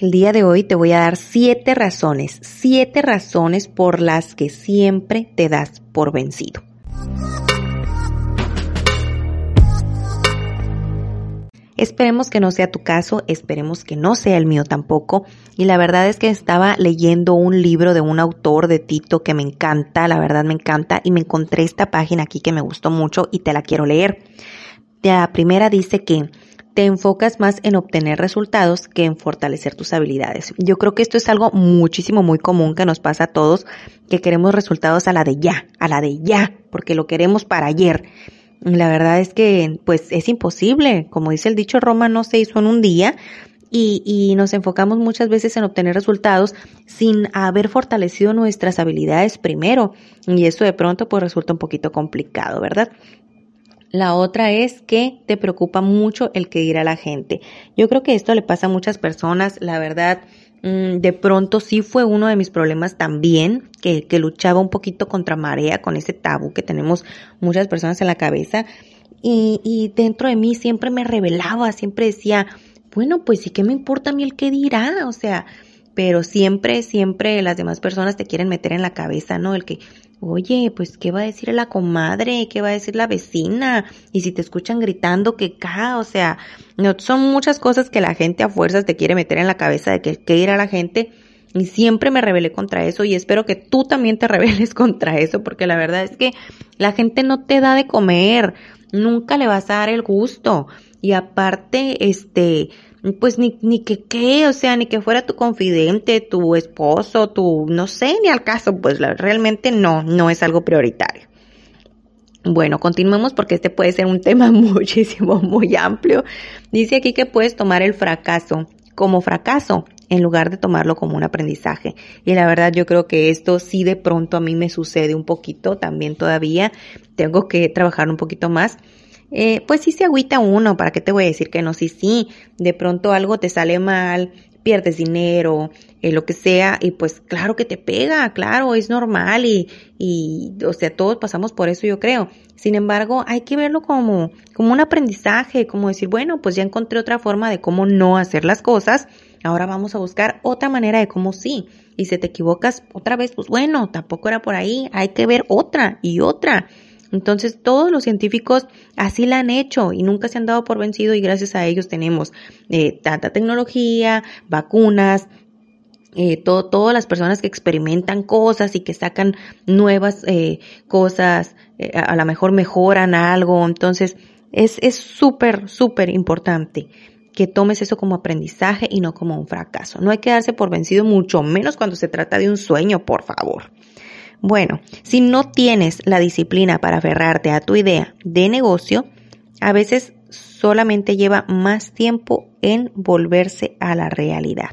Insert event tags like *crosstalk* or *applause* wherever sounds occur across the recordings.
El día de hoy te voy a dar siete razones, siete razones por las que siempre te das por vencido. Esperemos que no sea tu caso, esperemos que no sea el mío tampoco. Y la verdad es que estaba leyendo un libro de un autor de Tito que me encanta, la verdad me encanta, y me encontré esta página aquí que me gustó mucho y te la quiero leer. La primera dice que te enfocas más en obtener resultados que en fortalecer tus habilidades. Yo creo que esto es algo muchísimo, muy común que nos pasa a todos, que queremos resultados a la de ya, a la de ya, porque lo queremos para ayer. La verdad es que, pues, es imposible. Como dice el dicho Roma, no se hizo en un día. Y, y, nos enfocamos muchas veces en obtener resultados sin haber fortalecido nuestras habilidades primero. Y eso de pronto pues resulta un poquito complicado, ¿verdad? La otra es que te preocupa mucho el que dirá la gente. Yo creo que esto le pasa a muchas personas, la verdad. Mm, de pronto sí fue uno de mis problemas también, que, que luchaba un poquito contra marea con ese tabú que tenemos muchas personas en la cabeza. Y, y dentro de mí siempre me revelaba, siempre decía, bueno, pues sí que me importa a mí el que dirá, o sea, pero siempre, siempre las demás personas te quieren meter en la cabeza, ¿no? El que, oye, pues, ¿qué va a decir la comadre? ¿Qué va a decir la vecina? Y si te escuchan gritando, que ca, o sea, no, son muchas cosas que la gente a fuerzas te quiere meter en la cabeza de que, qué a la gente. Y siempre me rebelé contra eso y espero que tú también te *laughs* rebeles contra eso porque la verdad es que la gente no te da de comer, nunca le vas a dar el gusto. Y aparte, este, pues ni, ni que qué, o sea, ni que fuera tu confidente, tu esposo, tu, no sé, ni al caso, pues realmente no, no es algo prioritario. Bueno, continuemos porque este puede ser un *laughs* tema muchísimo, muy amplio. Dice aquí que puedes tomar el fracaso como fracaso en lugar de tomarlo como un aprendizaje. Y la verdad yo creo que esto sí de pronto a mí me sucede un poquito también todavía. Tengo que trabajar un poquito más eh, pues sí se agüita uno, ¿para qué te voy a decir que no? Sí, sí, de pronto algo te sale mal, pierdes dinero, eh, lo que sea, y pues claro que te pega, claro, es normal y, y, o sea, todos pasamos por eso, yo creo. Sin embargo, hay que verlo como, como un aprendizaje, como decir, bueno, pues ya encontré otra forma de cómo no hacer las cosas, ahora vamos a buscar otra manera de cómo sí. Y si te equivocas otra vez, pues bueno, tampoco era por ahí, hay que ver otra y otra. Entonces todos los científicos así la han hecho y nunca se han dado por vencido y gracias a ellos tenemos eh, tanta tecnología, vacunas, eh, todo, todas las personas que experimentan cosas y que sacan nuevas eh, cosas, eh, a, lo mejor mejoran algo. Entonces es súper, súper importante que tomes eso como aprendizaje y no como un fracaso. No hay que darse por vencido mucho menos cuando se trata de un sueño, por favor. Bueno, si no tienes la disciplina para aferrarte a tu idea de negocio, a veces solamente lleva más tiempo en volverse a la realidad.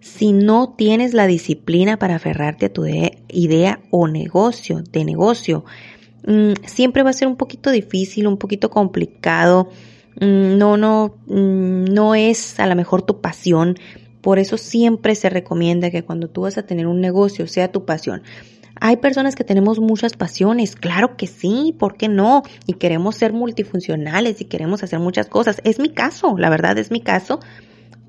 Si no tienes la disciplina para aferrarte a tu idea o negocio, de negocio, mm, siempre va a ser un poquito difícil, un poquito complicado. Mm, no, no, mm, no es a lo mejor tu pasión, por eso siempre se recomienda que cuando tú vas a tener un negocio sea tu pasión. Hay personas que tenemos muchas pasiones, claro que sí, ¿por qué no? Y queremos ser multifuncionales y queremos hacer muchas cosas. Es mi caso, la verdad es mi caso,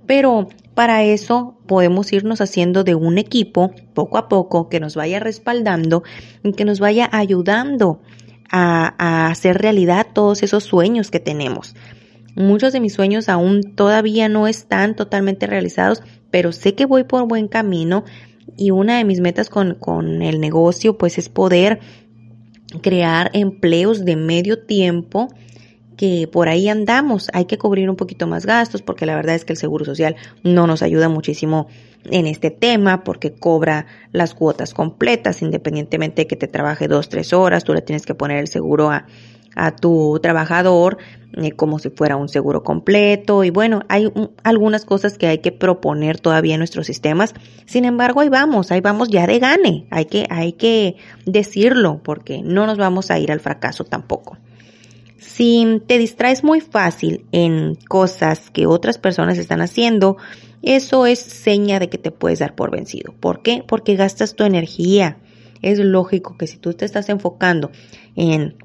pero para eso podemos irnos haciendo de un equipo poco a poco que nos vaya respaldando y que nos vaya ayudando a, a hacer realidad todos esos sueños que tenemos. Muchos de mis sueños aún todavía no están totalmente realizados, pero sé que voy por buen camino y una de mis metas con, con el negocio pues es poder crear empleos de medio tiempo que por ahí andamos. Hay que cubrir un poquito más gastos porque la verdad es que el Seguro Social no nos ayuda muchísimo en este tema porque cobra las cuotas completas independientemente de que te trabaje dos, tres horas. Tú le tienes que poner el seguro a, a tu trabajador eh, como si fuera un seguro completo y bueno, hay algunas cosas que hay que proponer todavía en nuestros sistemas. Sin embargo, ahí vamos, ahí vamos ya de gane. Hay que, hay que decirlo porque no nos vamos a ir al fracaso tampoco. Si te distraes muy fácil en cosas que otras personas están haciendo, eso es seña de que te puedes dar por vencido. ¿Por qué? Porque gastas tu energía. Es lógico que si tú te estás enfocando en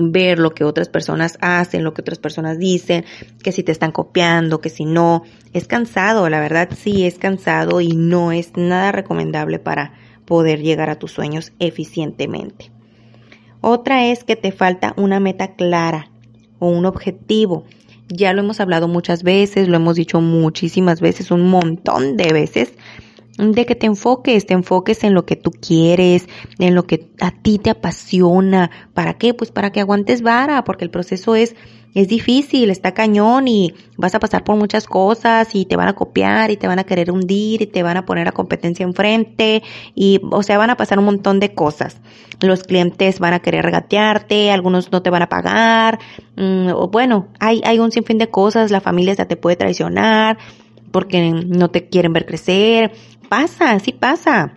ver lo que otras personas hacen, lo que otras personas dicen, que si te están copiando, que si no. Es cansado, la verdad sí es cansado y no es nada recomendable para poder llegar a tus sueños eficientemente. Otra es que te falta una meta clara o un objetivo. Ya lo hemos hablado muchas veces, lo hemos dicho muchísimas veces, un montón de veces, de que te enfoques, te enfoques en lo que tú quieres, en lo que a ti te apasiona. ¿Para qué? Pues para que aguantes vara, porque el proceso es es difícil, está cañón y vas a pasar por muchas cosas y te van a copiar y te van a querer hundir y te van a poner a competencia enfrente y, o sea, van a pasar un montón de cosas. Los clientes van a querer regatearte, algunos no te van a pagar, mm, o bueno, hay, hay un sinfín de cosas, la familia hasta te puede traicionar porque no te quieren ver crecer. Pasa, sí pasa.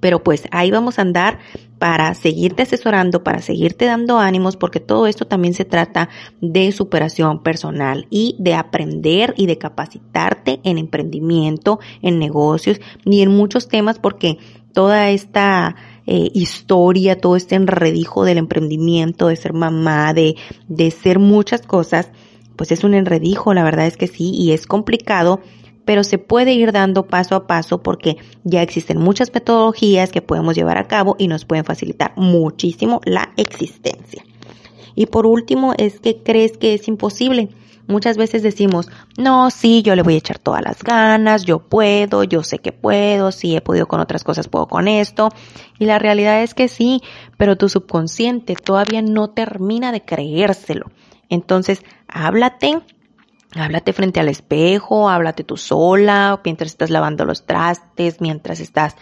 Pero pues ahí vamos a andar para seguirte asesorando, para seguirte dando ánimos, porque todo esto también se trata de superación personal y de aprender y de capacitarte en emprendimiento, en negocios y en muchos temas, porque toda esta eh, historia, todo este enredijo del emprendimiento, de ser mamá, de, de ser muchas cosas, pues es un enredijo, la verdad es que sí, y es complicado, pero se puede ir dando paso a paso porque ya existen muchas metodologías que podemos llevar a cabo y nos pueden facilitar muchísimo la existencia. Y por último, es que crees que es imposible. Muchas veces decimos, no, sí, yo le voy a echar todas las ganas, yo puedo, yo sé que puedo, si he podido con otras cosas, puedo con esto. Y la realidad es que sí, pero tu subconsciente todavía no termina de creérselo. Entonces, háblate, Háblate frente al espejo, háblate tú sola, mientras estás lavando los trastes, mientras estás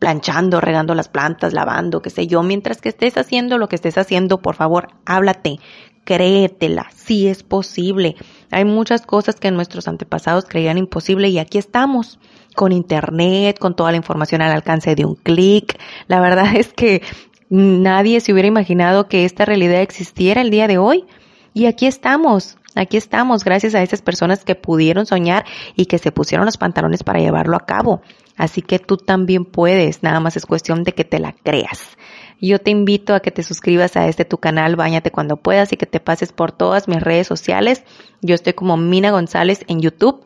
planchando, regando las plantas, lavando, qué sé yo, mientras que estés haciendo lo que estés haciendo, por favor, háblate, créetela, sí es posible. Hay muchas cosas que nuestros antepasados creían imposible y aquí estamos, con internet, con toda la información al alcance de un clic. La verdad *laughs* es que nadie se hubiera imaginado que esta realidad existiera el día de hoy. Y aquí estamos, Aquí estamos gracias a esas personas que pudieron soñar y que se pusieron los pantalones para llevarlo a cabo. Así que tú también puedes, nada más es cuestión de que te la creas. Yo te invito a que te suscribas a este tu canal, bañate cuando puedas y que te pases por todas mis redes sociales. Yo estoy como Mina González en YouTube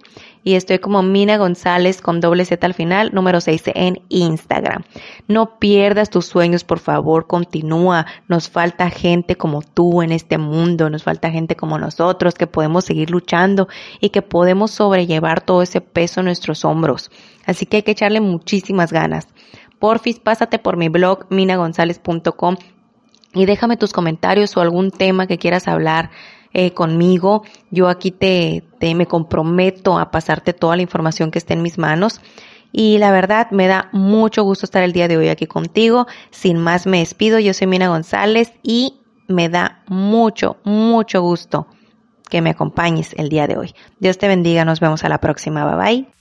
y estoy como Mina González con doble Z al final, número 6 en Instagram. No pierdas tus sueños, por favor, continúa. Nos falta gente como tú en este mundo, nos falta gente como nosotros que podemos seguir luchando y que podemos sobrellevar todo ese peso en nuestros hombros. Así que hay que echarle muchísimas ganas. Porfis, pásate por mi blog minagonzalez.com y déjame tus comentarios o algún tema que quieras hablar eh, conmigo. Yo aquí te, te me comprometo a pasarte toda la información que esté en mis manos. Y la verdad me da mucho gusto estar el día de hoy aquí contigo. Sin más me despido. Yo soy Mina González y me da mucho, mucho gusto que me acompañes el día de hoy. Dios te bendiga. Nos vemos a la próxima. Bye bye.